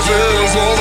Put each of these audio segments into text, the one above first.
This is all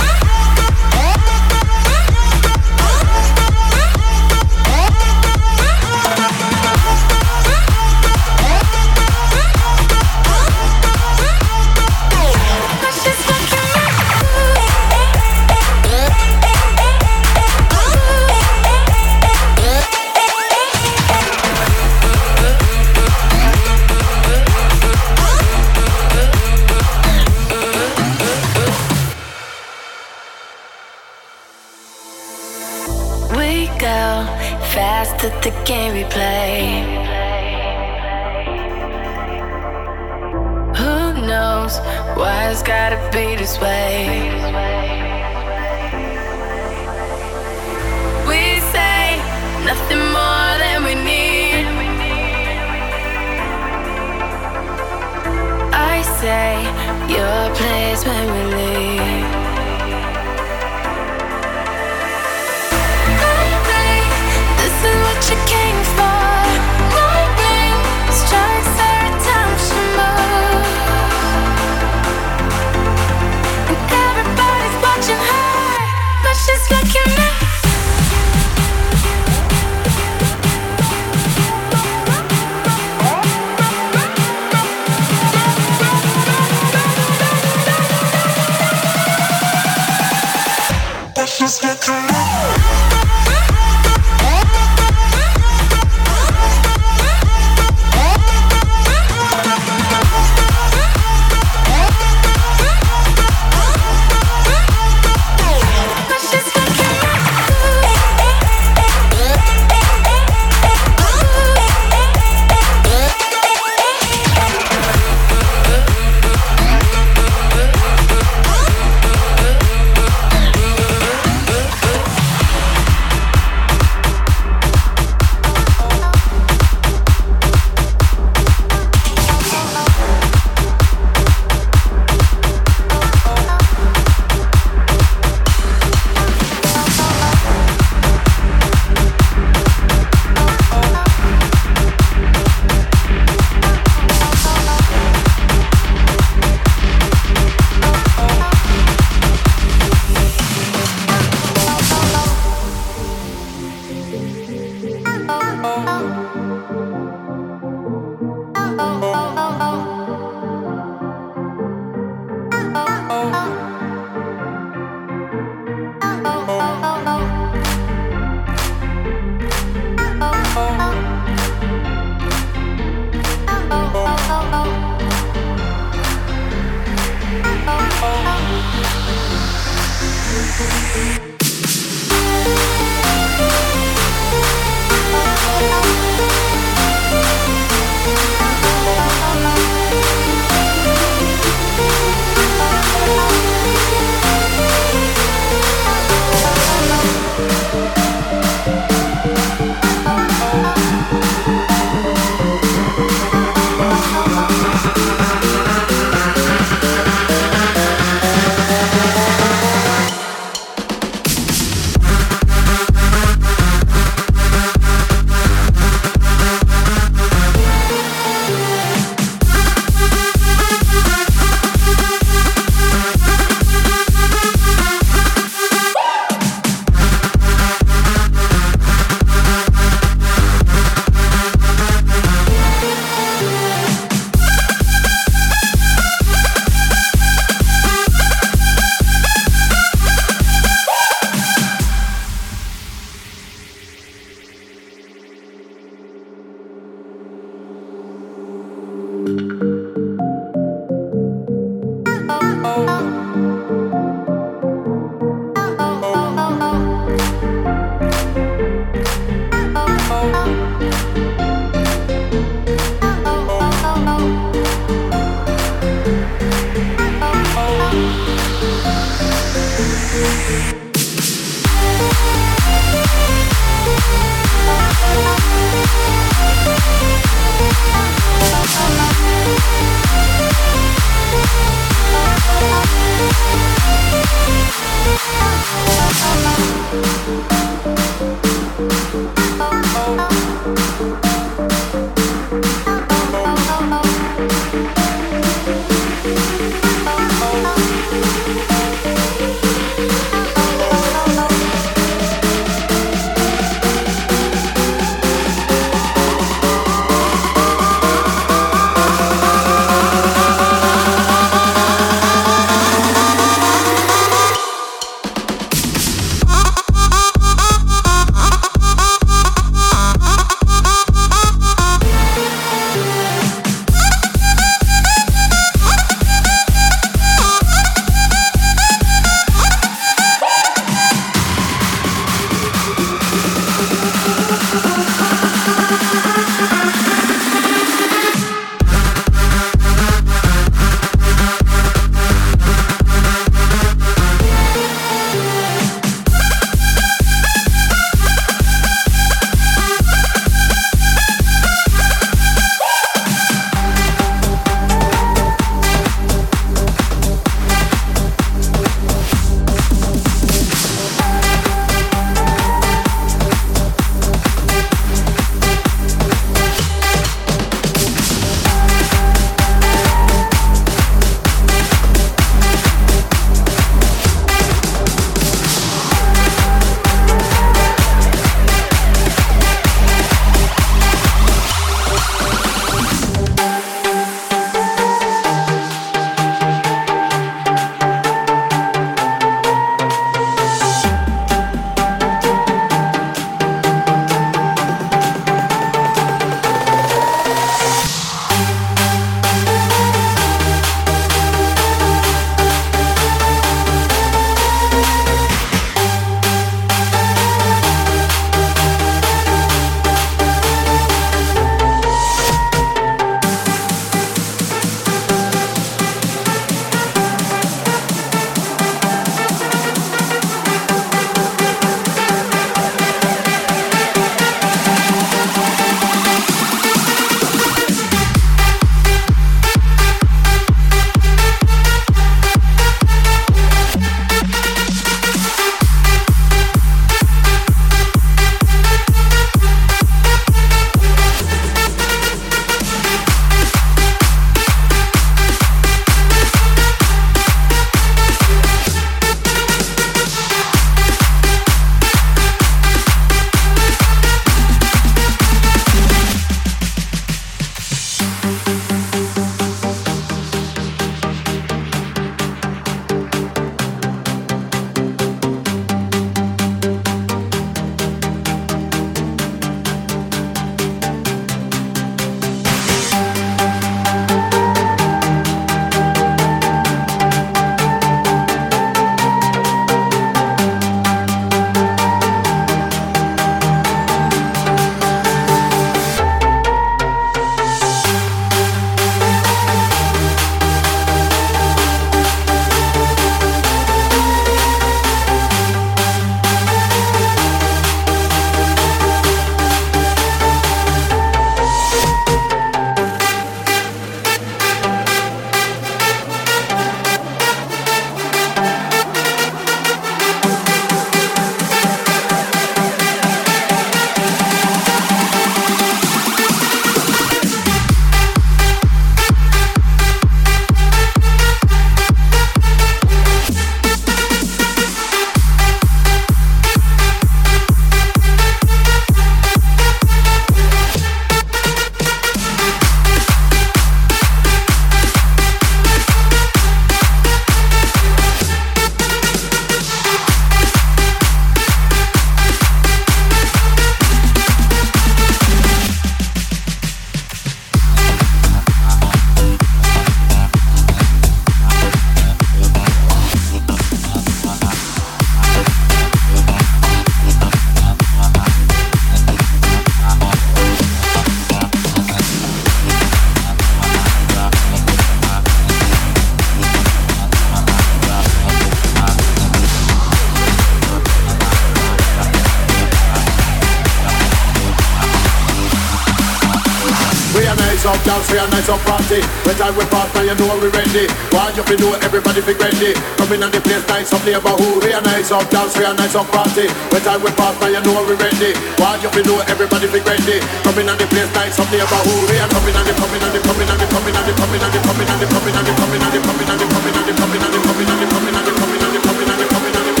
nice up party. When time we pass, now you know we ready. Why you fi know everybody fi ready? Coming on the place, nice up neighborhood. We a nice up dance, we a nice up party. When time we pass, now you know we ready. Why you fi know everybody fi ready? Coming on the place, nice up neighborhood. We a coming on the coming on the coming on the coming on the coming on the coming on the coming on the coming on the coming on the coming on the coming on the coming on the coming on the coming on the coming on the coming on the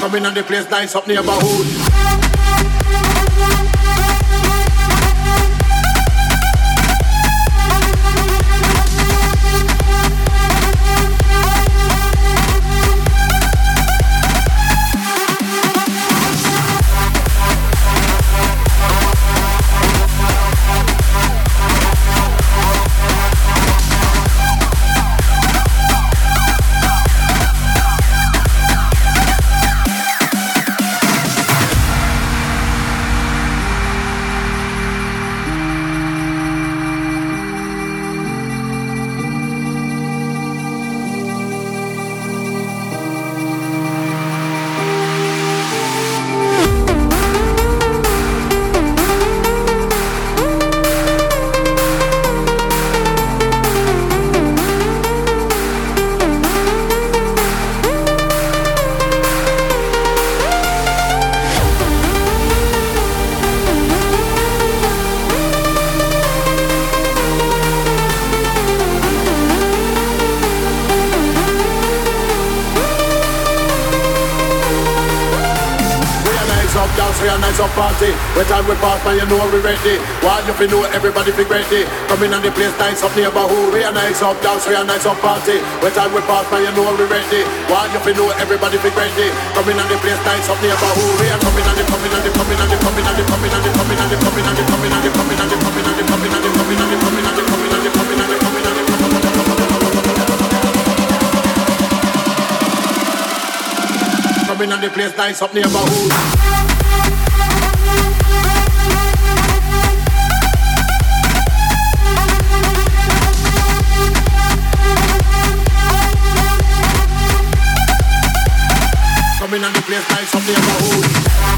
Coming on the place, nice up neighborhood. We a party. When time we pass, man, you know we ready. Why you fi know everybody fi ready? Coming on the place, nice up neighborhood. We a nice up dance, we a nice up party. When time we pass, man, you know we ready. Why you fi know everybody fi ready? Coming on the place, nice up neighborhood. We a coming on the coming on the coming on the coming on the coming on the coming on the coming on the coming on the coming on the coming on the coming on the coming on the coming on the coming on the coming on the coming on the Coming on the place, nice up neighborhood. bass line something the neighborhood.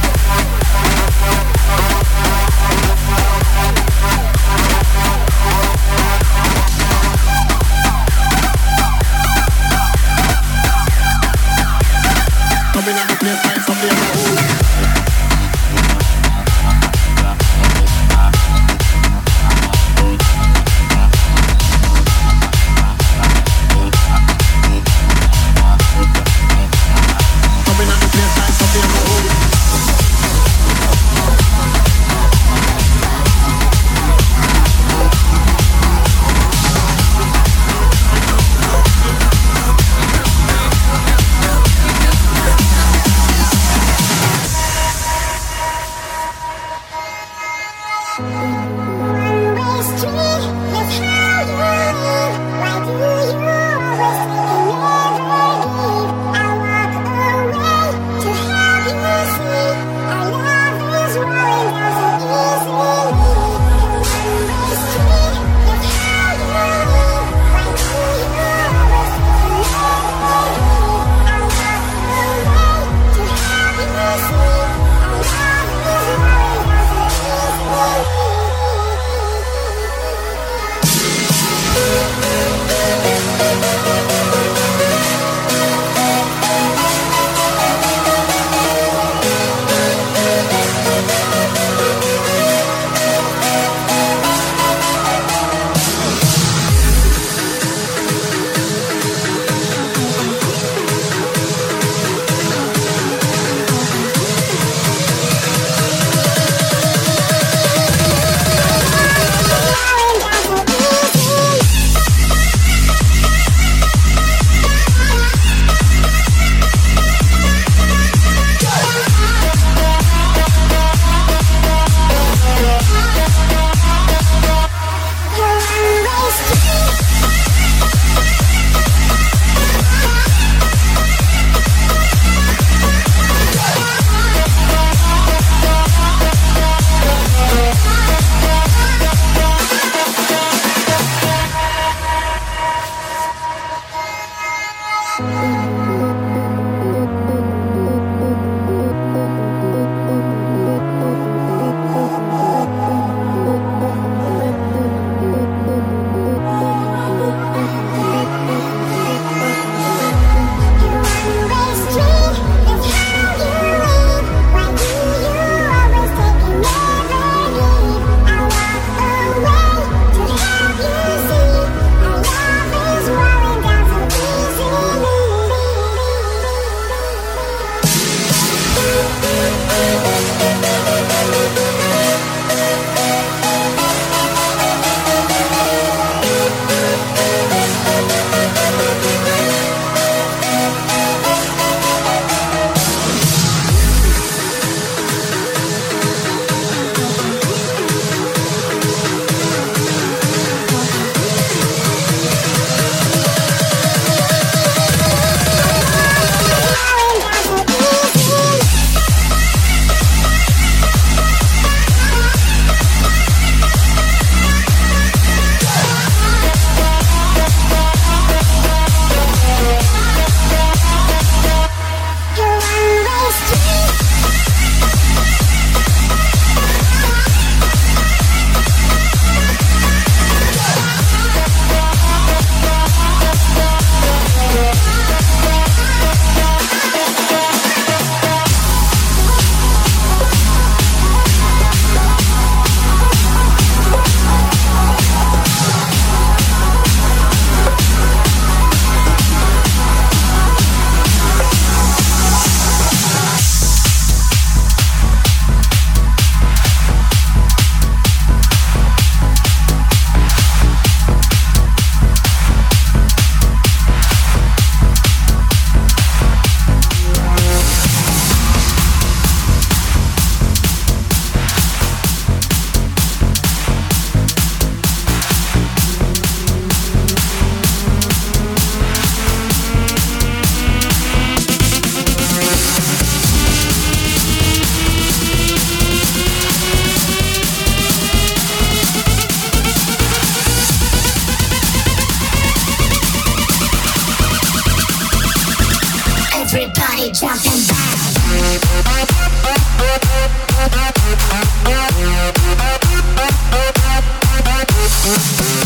Everybody jump and.